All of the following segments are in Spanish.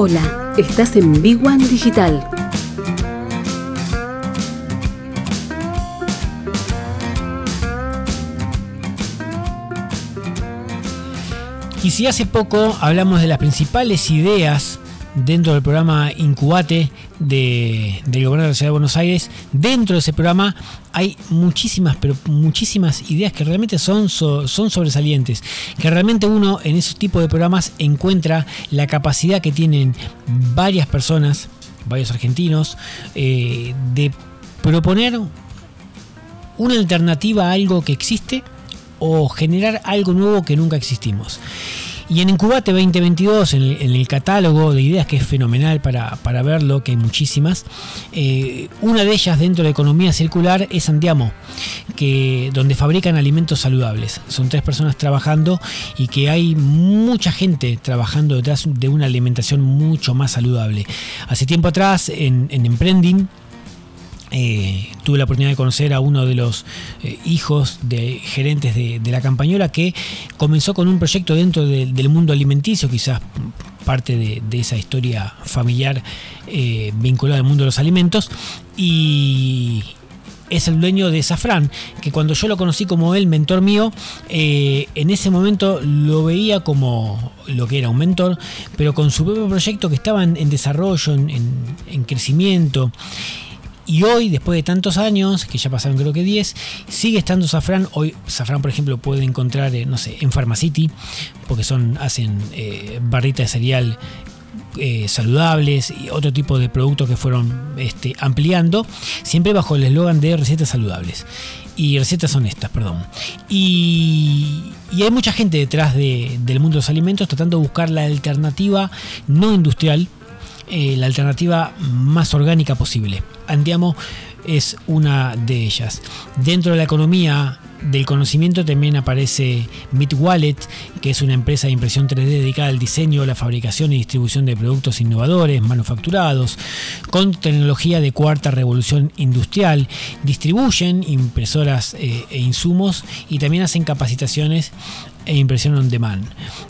Hola, estás en Big One Digital. Y si hace poco hablamos de las principales ideas dentro del programa Incubate de, del gobierno de la Ciudad de Buenos Aires, dentro de ese programa hay muchísimas, pero muchísimas ideas que realmente son, son sobresalientes, que realmente uno en esos tipos de programas encuentra la capacidad que tienen varias personas, varios argentinos, eh, de proponer una alternativa a algo que existe o generar algo nuevo que nunca existimos. Y en Incubate 2022, en el, catálogo de ideas que es fenomenal para, verlo, que hay muchísimas, eh, una de ellas dentro de economía circular es Andiamo, que, donde fabrican alimentos saludables. Son tres personas trabajando y que hay mucha gente trabajando detrás de una alimentación mucho más saludable. Hace tiempo atrás en, en Emprending, eh, tuve la oportunidad de conocer a uno de los eh, hijos de gerentes de, la campañola que comenzó con un proyecto dentro del mundo alimenticio, quizás parte de, esa historia familiar eh, vinculada al mundo de los alimentos, y es el dueño de Safran, que cuando yo lo conocí como el mentor mío, en ese momento lo veía como lo que era un mentor, pero con su propio proyecto que estaba en, desarrollo, en crecimiento. Y hoy, después de tantos años, que ya pasaron creo que 10, sigue estando Safran. Hoy Safran, por ejemplo, puede encontrar, eh, no sé, en Pharmacity, porque son, hacen eh, barritas de cereal eh, saludables y otro tipo de productos que fueron este, ampliando, siempre bajo el eslogan de recetas saludables. Y recetas honestas, perdón. Y, hay mucha gente detrás del mundo de los alimentos tratando de buscar la alternativa no industrial, la alternativa más orgánica posible. Andiamo es una de ellas. Dentro de la economía del conocimiento también aparece Meet Wallet, que es una empresa de impresión 3D dedicada al diseño, la fabricación y distribución de productos innovadores, manufacturados, con tecnología de cuarta revolución industrial. Distribuyen impresoras eh, e insumos y también hacen capacitaciones e impresión on demand,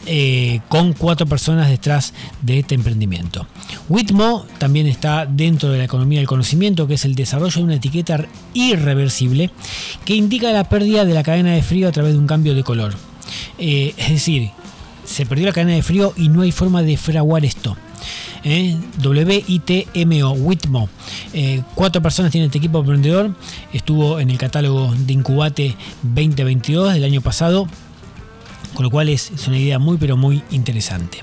eh, con cuatro personas detrás de este emprendimiento. Witmo también está dentro de la economía del conocimiento, que es el desarrollo de una etiqueta irreversible que indica la pérdida de la cadena de frío a través de un cambio de color. Eh, es decir, se perdió la cadena de frío y no hay forma de fraguar esto. ¿eh? WITMO, Witmo. cuatro personas tienen este equipo emprendedor. Estuvo en el catálogo de Incubate 2022 del año pasado con lo cual es, una idea muy pero muy interesante.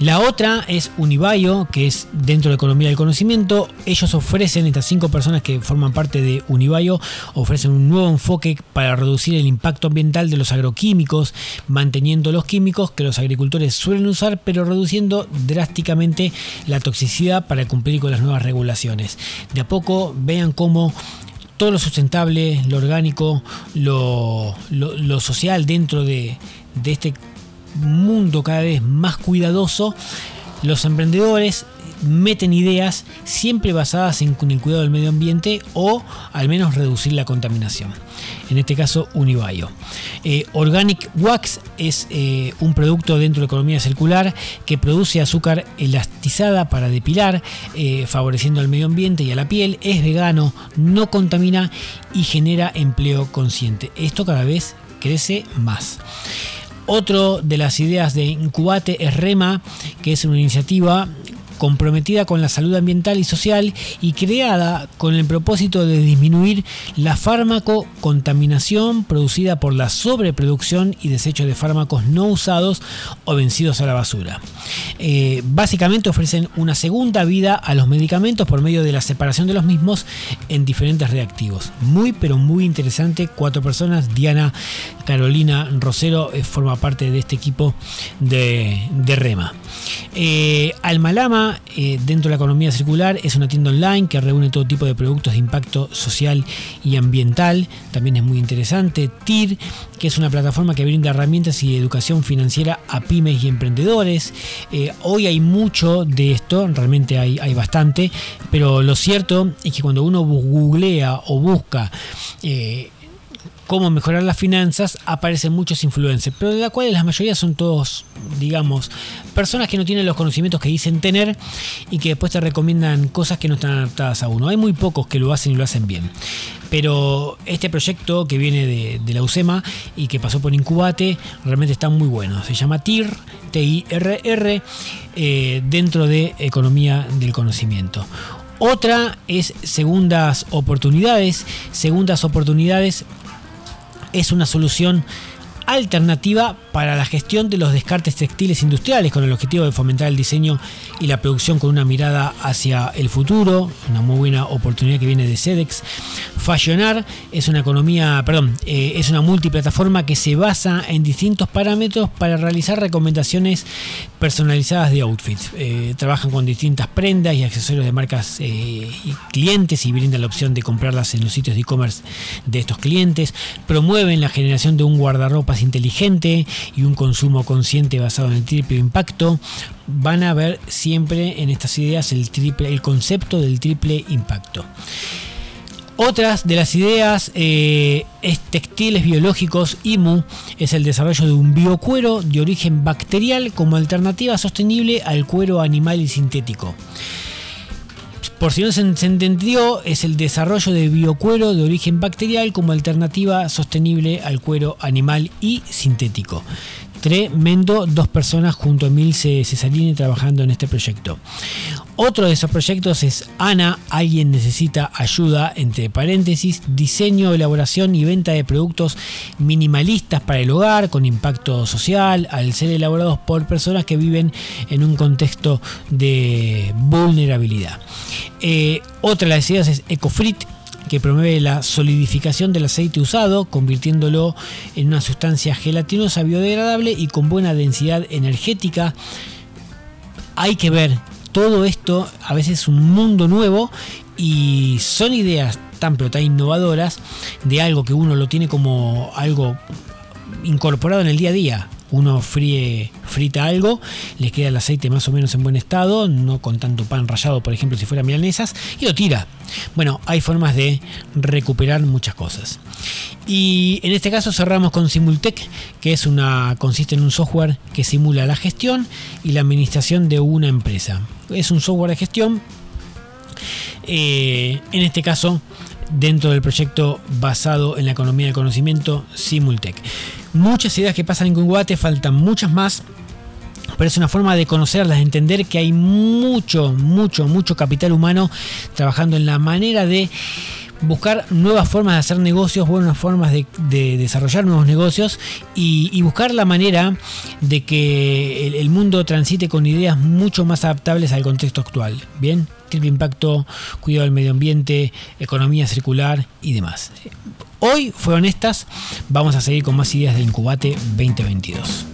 La otra es Unibayo, que es dentro de economía del conocimiento. Ellos ofrecen, estas cinco personas que forman parte de Unibayo, ofrecen un nuevo enfoque para reducir el impacto ambiental de los agroquímicos, manteniendo los químicos que los agricultores suelen usar, pero reduciendo drásticamente la toxicidad para cumplir con las nuevas regulaciones. De a poco vean cómo todo lo sustentable, lo orgánico, lo, social dentro de, de este mundo cada vez más cuidadoso, los emprendedores meten ideas siempre basadas en, el cuidado del medio ambiente o al menos reducir la contaminación. En este caso, Unibayo. Eh, Organic Wax es eh, un producto dentro de economía circular que produce azúcar elastizada para depilar, eh, favoreciendo al medio ambiente y a la piel. Es vegano, no contamina y genera empleo consciente. Esto cada vez crece más. Otro de las ideas de Incubate es REMA, que es una iniciativa comprometida con la salud ambiental y social y creada con el propósito de disminuir la fármaco contaminación producida por la sobreproducción y desecho de fármacos no usados o vencidos a la basura. Eh, básicamente ofrecen una segunda vida a los medicamentos por medio de la separación de los mismos en diferentes reactivos. Muy pero muy interesante, cuatro personas, Diana Carolina Rosero eh, forma parte de este equipo de, REMA. Eh, Almalama, eh, dentro de la economía circular, es una tienda online que reúne todo tipo de productos de impacto social y ambiental. También es muy interesante. TIR, que es una plataforma que brinda herramientas y educación financiera a pymes y emprendedores. hoy hay mucho de esto, realmente hay, hay bastante, pero lo cierto es que cuando uno googlea o busca cómo mejorar las finanzas, aparecen muchos influencers, pero de la cual la mayoría son todos, digamos, personas que no tienen los conocimientos que dicen tener y que después te recomiendan cosas que no están adaptadas a uno. Hay muy pocos que lo hacen y lo hacen bien. Pero este proyecto que viene de, la UCEMA y que pasó por Incubate realmente está muy bueno. Se llama TIR, T-I-R-R, eh, dentro de Economía del Conocimiento. Otra es segundas oportunidades. Segundas oportunidades es una solución alternativa para la gestión de los descartes textiles industriales con el objetivo de fomentar el diseño y la producción con una mirada hacia el futuro, una muy buena oportunidad que viene de SEDEX. Fashionar es una economía, perdón, eh, es una multiplataforma que se basa en distintos parámetros para realizar recomendaciones personalizadas de outfits. Eh, trabajan con distintas prendas y accesorios de marcas eh, y clientes y brindan la opción de comprarlas en los sitios de e-commerce de estos clientes. Promueven la generación de un inteligente y un consumo consciente basado en el triple impacto, van a ver siempre en estas ideas el, triple, el concepto del triple impacto. Otras de las ideas eh, es textiles biológicos IMU, es el desarrollo de un biocuero de origen bacterial como alternativa sostenible al cuero animal y sintético. Por si no se, entendió, es el desarrollo de biocuero de origen bacterial como alternativa sostenible al cuero animal y sintético. Tremendo, dos personas junto a Milce Cesarini trabajando en este proyecto. Otro de esos proyectos es Ana, alguien necesita ayuda, entre paréntesis, diseño, elaboración y venta de productos minimalistas para el hogar con impacto social, al ser elaborados por personas que viven en un contexto de vulnerabilidad. Eh, otra de las ideas es EcoFrit, que promueve la solidificación del aceite usado, convirtiéndolo en una sustancia gelatinosa biodegradable y con buena densidad energética. Hay que ver, todo esto a veces es un mundo nuevo y son ideas tan pero tan innovadoras de algo que uno lo tiene como algo incorporado en el día a día uno fríe, frita algo, le queda el aceite más o menos en buen estado, no con tanto pan rallado, por ejemplo, si fuera milanesas, y lo tira. Bueno, hay formas de recuperar muchas cosas. Y en este caso cerramos con Simultech, que es una, consiste en un software que simula la gestión y la administración de una empresa. Es un software de gestión. Eh, en este caso, dentro del proyecto basado en la economía del conocimiento Simultech. Muchas ideas que pasan en Cunguate, faltan muchas más. Pero es una forma de conocerlas, de entender que hay mucho, mucho, mucho capital humano trabajando en la manera de buscar nuevas formas de hacer negocios, buenas formas de, desarrollar nuevos negocios y, buscar la manera de que el, el, mundo transite con ideas mucho más adaptables al contexto actual. Bien, triple impacto, cuidado del medio ambiente, economía circular y demás. Hoy fueron estas, vamos a seguir con más ideas de Incubate 2022.